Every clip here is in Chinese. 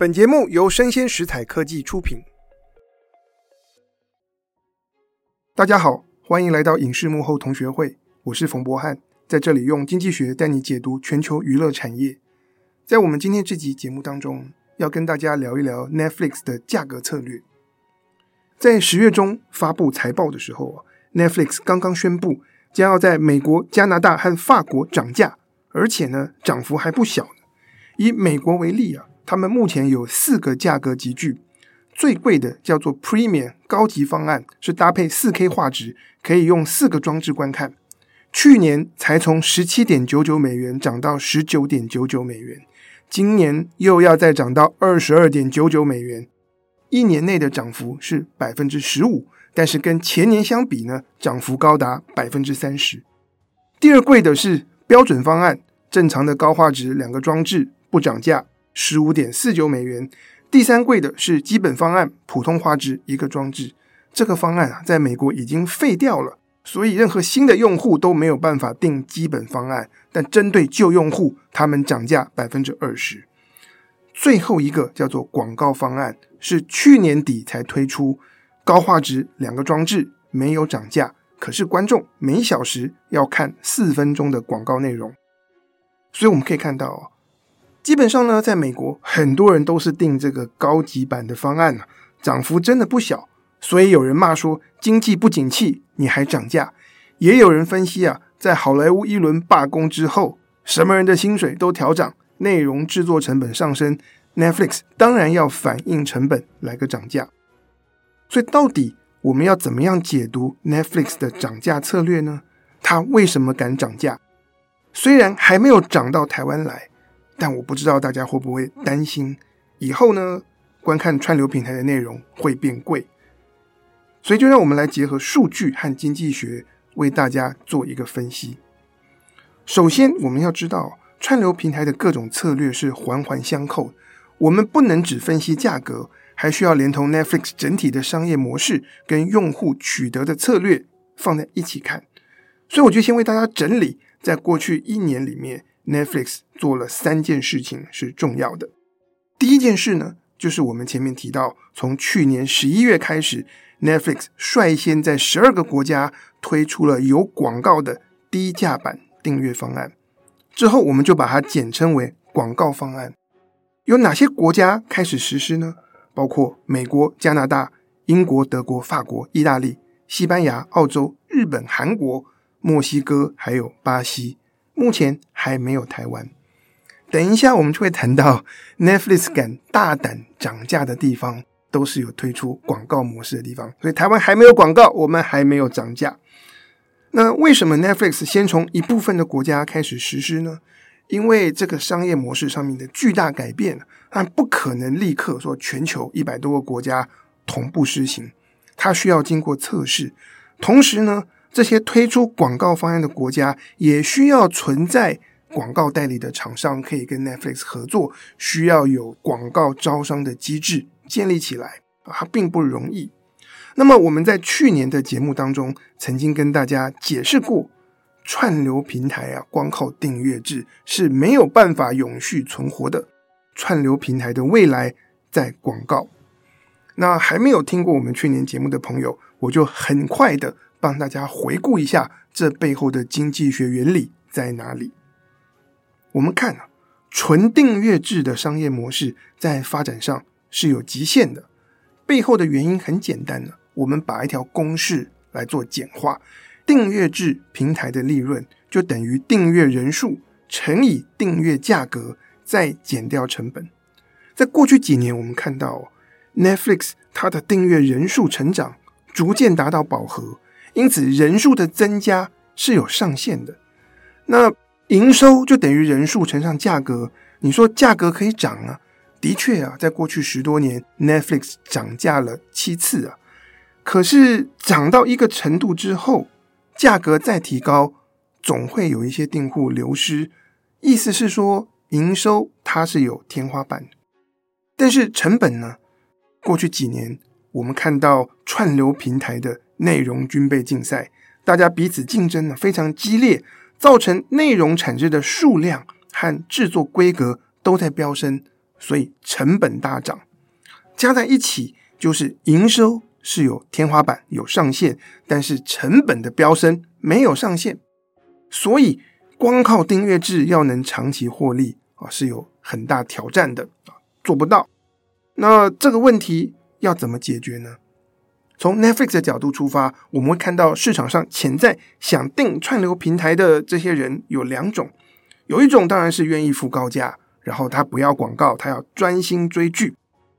本节目由生鲜食材科技出品。大家好，欢迎来到影视幕后同学会，我是冯博翰，在这里用经济学带你解读全球娱乐产业。在我们今天这集节目当中，要跟大家聊一聊 Netflix 的价格策略。在十月中发布财报的时候啊，Netflix 刚刚宣布将要在美国、加拿大和法国涨价，而且呢，涨幅还不小。以美国为例啊。他们目前有四个价格级距，最贵的叫做 Premium 高级方案，是搭配 4K 画质，可以用四个装置观看。去年才从十七点九九美元涨到十九点九九美元，今年又要再涨到二十二点九九美元，一年内的涨幅是百分之十五，但是跟前年相比呢，涨幅高达百分之三十。第二贵的是标准方案，正常的高画质两个装置不涨价。十五点四九美元，第三贵的是基本方案，普通画质一个装置。这个方案啊，在美国已经废掉了，所以任何新的用户都没有办法订基本方案。但针对旧用户，他们涨价百分之二十。最后一个叫做广告方案，是去年底才推出，高画质两个装置，没有涨价，可是观众每小时要看四分钟的广告内容。所以我们可以看到基本上呢，在美国，很多人都是订这个高级版的方案呢，涨幅真的不小。所以有人骂说，经济不景气，你还涨价？也有人分析啊，在好莱坞一轮罢工之后，什么人的薪水都调涨，内容制作成本上升，Netflix 当然要反映成本来个涨价。所以到底我们要怎么样解读 Netflix 的涨价策略呢？它为什么敢涨价？虽然还没有涨到台湾来。但我不知道大家会不会担心，以后呢，观看串流平台的内容会变贵，所以就让我们来结合数据和经济学，为大家做一个分析。首先，我们要知道串流平台的各种策略是环环相扣，我们不能只分析价格，还需要连同 Netflix 整体的商业模式跟用户取得的策略放在一起看。所以，我就先为大家整理，在过去一年里面。Netflix 做了三件事情是重要的。第一件事呢，就是我们前面提到，从去年十一月开始，Netflix 率先在十二个国家推出了有广告的低价版订阅方案。之后，我们就把它简称为广告方案。有哪些国家开始实施呢？包括美国、加拿大、英国、德国、法国、意大利、西班牙、澳洲、日本、韩国、墨西哥，还有巴西。目前还没有台湾。等一下，我们就会谈到 Netflix 敢大胆涨价的地方，都是有推出广告模式的地方。所以台湾还没有广告，我们还没有涨价。那为什么 Netflix 先从一部分的国家开始实施呢？因为这个商业模式上面的巨大改变，它不可能立刻说全球一百多个国家同步实行，它需要经过测试。同时呢，这些推出广告方案的国家也需要存在广告代理的厂商可以跟 Netflix 合作，需要有广告招商的机制建立起来啊，它并不容易。那么我们在去年的节目当中曾经跟大家解释过，串流平台啊，光靠订阅制是没有办法永续存活的。串流平台的未来在广告。那还没有听过我们去年节目的朋友，我就很快的。帮大家回顾一下这背后的经济学原理在哪里？我们看啊，纯订阅制的商业模式在发展上是有极限的。背后的原因很简单呢，我们把一条公式来做简化：订阅制平台的利润就等于订阅人数乘以订阅价格，再减掉成本。在过去几年，我们看到 Netflix 它的订阅人数成长逐渐达到饱和。因此，人数的增加是有上限的。那营收就等于人数乘上价格。你说价格可以涨啊？的确啊，在过去十多年，Netflix 涨价了七次啊。可是涨到一个程度之后，价格再提高，总会有一些订户流失。意思是说，营收它是有天花板的。但是成本呢？过去几年，我们看到串流平台的。内容军备竞赛，大家彼此竞争呢非常激烈，造成内容产制的数量和制作规格都在飙升，所以成本大涨，加在一起就是营收是有天花板、有上限，但是成本的飙升没有上限，所以光靠订阅制要能长期获利啊，是有很大挑战的啊，做不到。那这个问题要怎么解决呢？从 Netflix 的角度出发，我们会看到市场上潜在想订串流平台的这些人有两种，有一种当然是愿意付高价。然后他不要广告，他要专心追剧，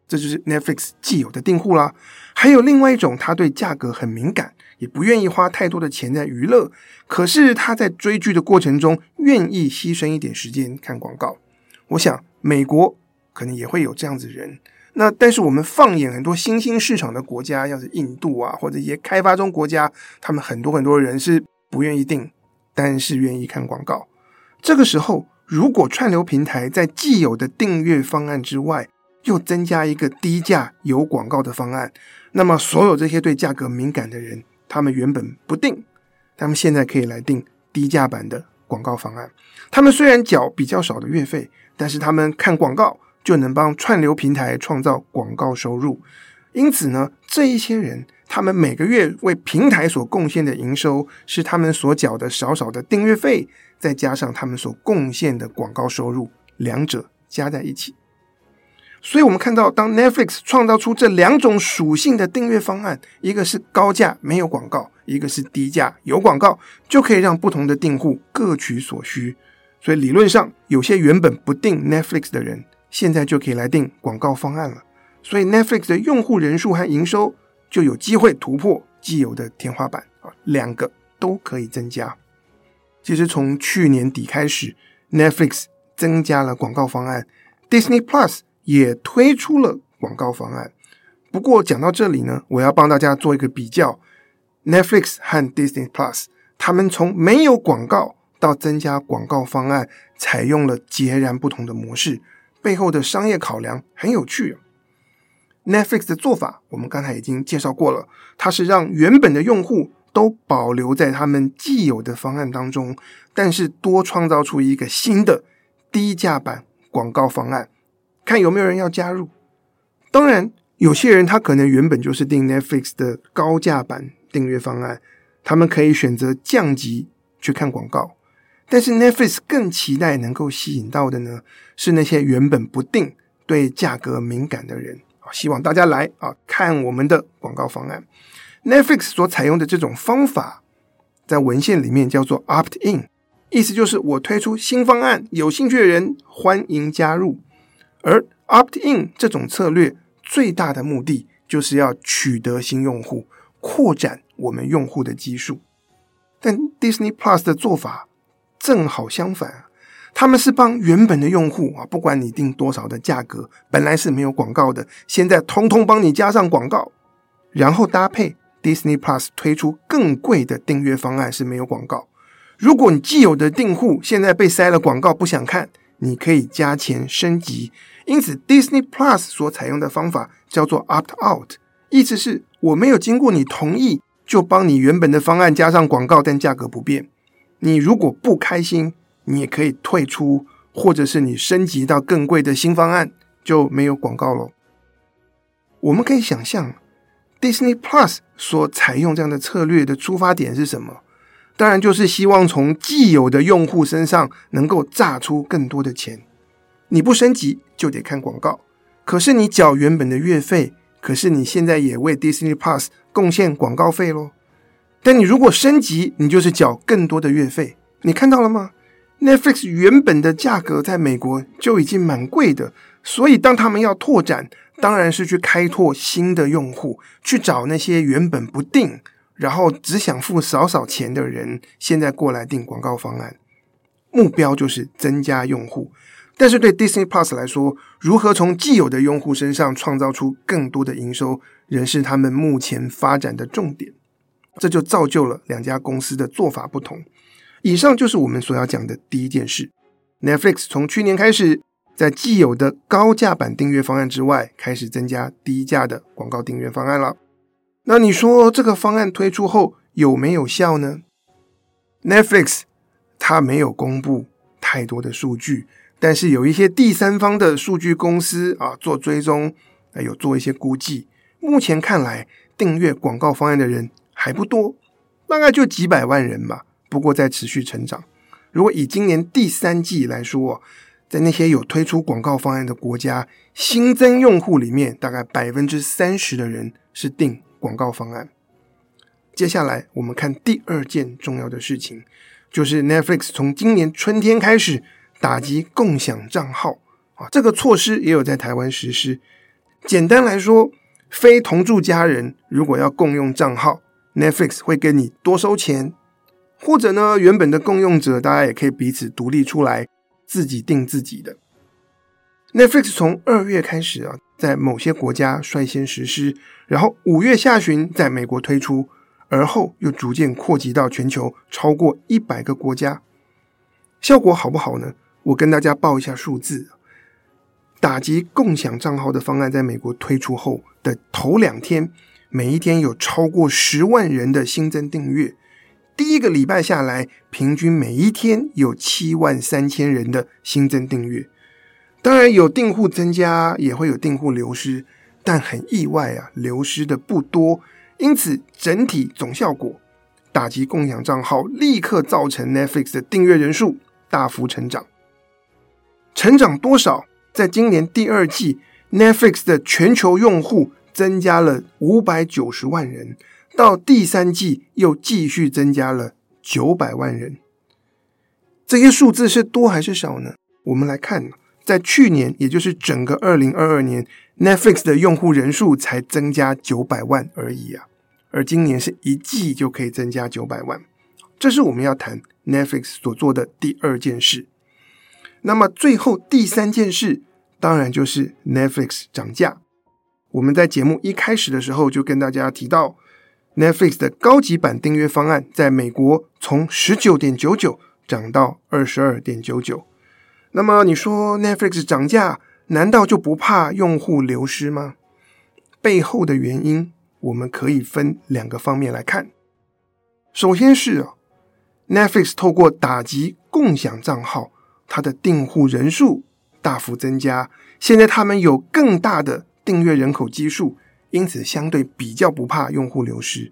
这就是 Netflix 既有的订户啦。还有另外一种，他对价格很敏感，也不愿意花太多的钱在娱乐，可是他在追剧的过程中愿意牺牲一点时间看广告。我想美国可能也会有这样子的人。那但是我们放眼很多新兴市场的国家，像是印度啊，或者一些开发中国家，他们很多很多人是不愿意订，但是愿意看广告。这个时候。如果串流平台在既有的订阅方案之外，又增加一个低价有广告的方案，那么所有这些对价格敏感的人，他们原本不订，他们现在可以来订低价版的广告方案。他们虽然缴比较少的月费，但是他们看广告就能帮串流平台创造广告收入。因此呢，这一些人，他们每个月为平台所贡献的营收，是他们所缴的少少的订阅费。再加上他们所贡献的广告收入，两者加在一起，所以我们看到，当 Netflix 创造出这两种属性的订阅方案，一个是高价没有广告，一个是低价有广告，就可以让不同的订户各取所需。所以理论上，有些原本不订 Netflix 的人，现在就可以来定广告方案了。所以 Netflix 的用户人数和营收就有机会突破既有的天花板啊，两个都可以增加。其实从去年底开始，Netflix 增加了广告方案，Disney Plus 也推出了广告方案。不过讲到这里呢，我要帮大家做一个比较，Netflix 和 Disney Plus，他们从没有广告到增加广告方案，采用了截然不同的模式，背后的商业考量很有趣啊。Netflix 的做法，我们刚才已经介绍过了，它是让原本的用户。都保留在他们既有的方案当中，但是多创造出一个新的低价版广告方案，看有没有人要加入。当然，有些人他可能原本就是订 Netflix 的高价版订阅方案，他们可以选择降级去看广告。但是 Netflix 更期待能够吸引到的呢，是那些原本不定、对价格敏感的人啊，希望大家来啊看我们的广告方案。Netflix 所采用的这种方法，在文献里面叫做 Opt In，意思就是我推出新方案，有兴趣的人欢迎加入。而 Opt In 这种策略最大的目的，就是要取得新用户，扩展我们用户的基数。但 Disney Plus 的做法正好相反，他们是帮原本的用户啊，不管你定多少的价格，本来是没有广告的，现在通通帮你加上广告，然后搭配。Disney Plus 推出更贵的订阅方案是没有广告。如果你既有的订户现在被塞了广告不想看，你可以加钱升级。因此，Disney Plus 所采用的方法叫做 Opt Out，意思是我没有经过你同意就帮你原本的方案加上广告，但价格不变。你如果不开心，你也可以退出，或者是你升级到更贵的新方案就没有广告了。我们可以想象。Disney Plus 所采用这样的策略的出发点是什么？当然就是希望从既有的用户身上能够榨出更多的钱。你不升级就得看广告，可是你缴原本的月费，可是你现在也为 Disney Plus 贡献广告费喽。但你如果升级，你就是缴更多的月费。你看到了吗？Netflix 原本的价格在美国就已经蛮贵的，所以当他们要拓展。当然是去开拓新的用户，去找那些原本不订，然后只想付少少钱的人，现在过来订广告方案，目标就是增加用户。但是对 Disney Plus 来说，如何从既有的用户身上创造出更多的营收，仍是他们目前发展的重点。这就造就了两家公司的做法不同。以上就是我们所要讲的第一件事。Netflix 从去年开始。在既有的高价版订阅方案之外，开始增加低价的广告订阅方案了。那你说这个方案推出后有没有效呢？Netflix 它没有公布太多的数据，但是有一些第三方的数据公司啊做追踪，还有做一些估计，目前看来订阅广告方案的人还不多，大概就几百万人吧。不过在持续成长。如果以今年第三季来说，在那些有推出广告方案的国家，新增用户里面，大概百分之三十的人是订广告方案。接下来我们看第二件重要的事情，就是 Netflix 从今年春天开始。打击共享账号啊，这个措施也有在台湾实施。简单来说，非同住家人如果要共用账号，Netflix 会跟你多收钱，或者呢，原本的共用者大家也可以彼此独立出来，自己订自己的。Netflix 从二月开始啊，在某些国家率先实施，然后五月下旬在美国推出，而后又逐渐扩及到全球超过一百个国家。效果好不好呢？我跟大家报一下数字，打击共享账号的方案在美国推出后的头两天，每一天有超过十万人的新增订阅。第一个礼拜下来，平均每一天有七万三千人的新增订阅。当然有订户增加，也会有订户流失，但很意外啊，流失的不多。因此整体总效果，打击共享账号立刻造成 Netflix 的订阅人数大幅成长。成长多少？在今年第二季，Netflix 的全球用户增加了五百九十万人，到第三季又继续增加了九百万人。这些数字是多还是少呢？我们来看，在去年，也就是整个二零二二年，Netflix 的用户人数才增加九百万而已啊，而今年是一季就可以增加九百万，这是我们要谈 Netflix 所做的第二件事。那么最后第三件事，当然就是 Netflix 涨价。我们在节目一开始的时候就跟大家提到，Netflix 的高级版订阅方案在美国从十九点九九涨到二十二点九九。那么你说 Netflix 涨价，难道就不怕用户流失吗？背后的原因，我们可以分两个方面来看。首先是啊，Netflix 透过打击共享账号。它的订户人数大幅增加，现在他们有更大的订阅人口基数，因此相对比较不怕用户流失。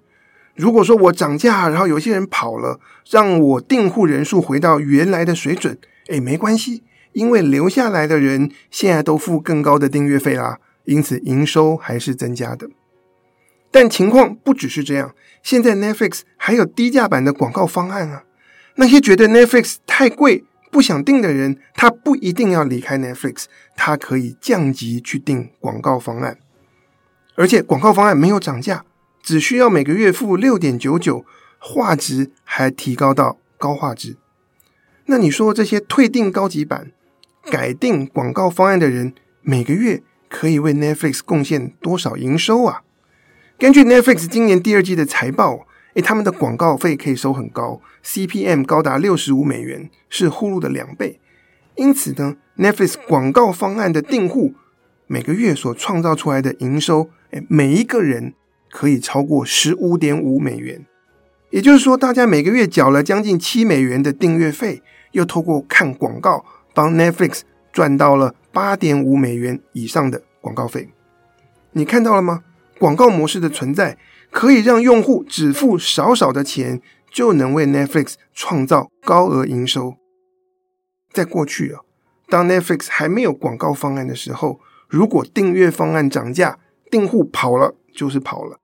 如果说我涨价，然后有些人跑了，让我订户人数回到原来的水准，诶，没关系，因为留下来的人现在都付更高的订阅费啦，因此营收还是增加的。但情况不只是这样，现在 Netflix 还有低价版的广告方案啊，那些觉得 Netflix 太贵。不想订的人，他不一定要离开 Netflix，他可以降级去订广告方案，而且广告方案没有涨价，只需要每个月付六点九九，画质还提高到高画质。那你说这些退订高级版、改订广告方案的人，每个月可以为 Netflix 贡献多少营收啊？根据 Netflix 今年第二季的财报。他们的广告费可以收很高，CPM 高达六十五美元，是 Hulu 的两倍。因此呢，Netflix 广告方案的订户每个月所创造出来的营收，诶，每一个人可以超过十五点五美元。也就是说，大家每个月缴了将近七美元的订阅费，又透过看广告，帮 Netflix 赚到了八点五美元以上的广告费。你看到了吗？广告模式的存在。可以让用户只付少少的钱，就能为 Netflix 创造高额营收。在过去啊，当 Netflix 还没有广告方案的时候，如果订阅方案涨价，订户跑了就是跑了。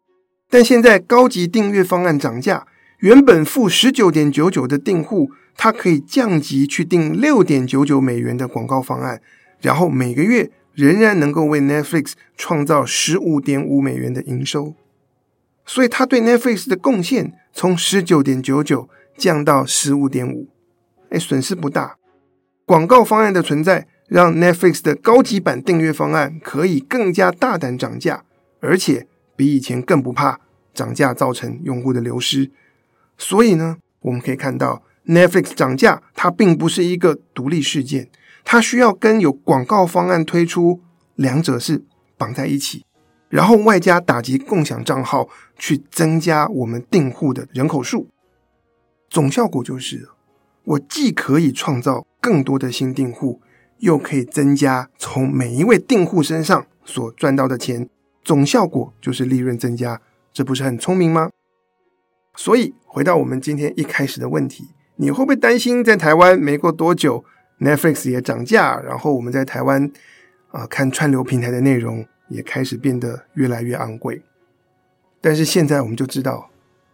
但现在高级订阅方案涨价，原本付十九点九九的订户，他可以降级去订六点九九美元的广告方案，然后每个月仍然能够为 Netflix 创造十五点五美元的营收。所以，他对 Netflix 的贡献从十九点九九降到十五点五，哎，损失不大。广告方案的存在，让 Netflix 的高级版订阅方案可以更加大胆涨价，而且比以前更不怕涨价造成用户的流失。所以呢，我们可以看到 Netflix 涨价，它并不是一个独立事件，它需要跟有广告方案推出，两者是绑在一起。然后外加打击共享账号，去增加我们订户的人口数，总效果就是，我既可以创造更多的新订户，又可以增加从每一位订户身上所赚到的钱，总效果就是利润增加，这不是很聪明吗？所以回到我们今天一开始的问题，你会不会担心在台湾没过多久 Netflix 也涨价，然后我们在台湾啊、看串流平台的内容也开始变得越来越昂贵？但是现在我们就知道。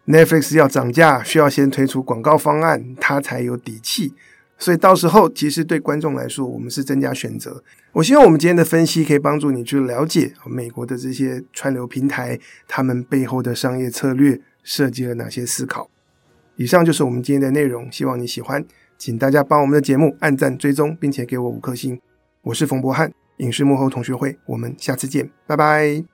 Netflix 要涨价，需要先推出广告方案，它才有底气。所以到时候，其实对观众来说，我们是增加选择。我希望我们今天的分析可以帮助你去了解美国的这些串流平台，他们背后的商业策略设计了哪些思考。以上就是我们今天的内容，希望你喜欢。请大家帮我们的节目按赞、追踪，并且给我五颗星。我是冯博翰，影视幕后同学会，我们下次见，拜拜。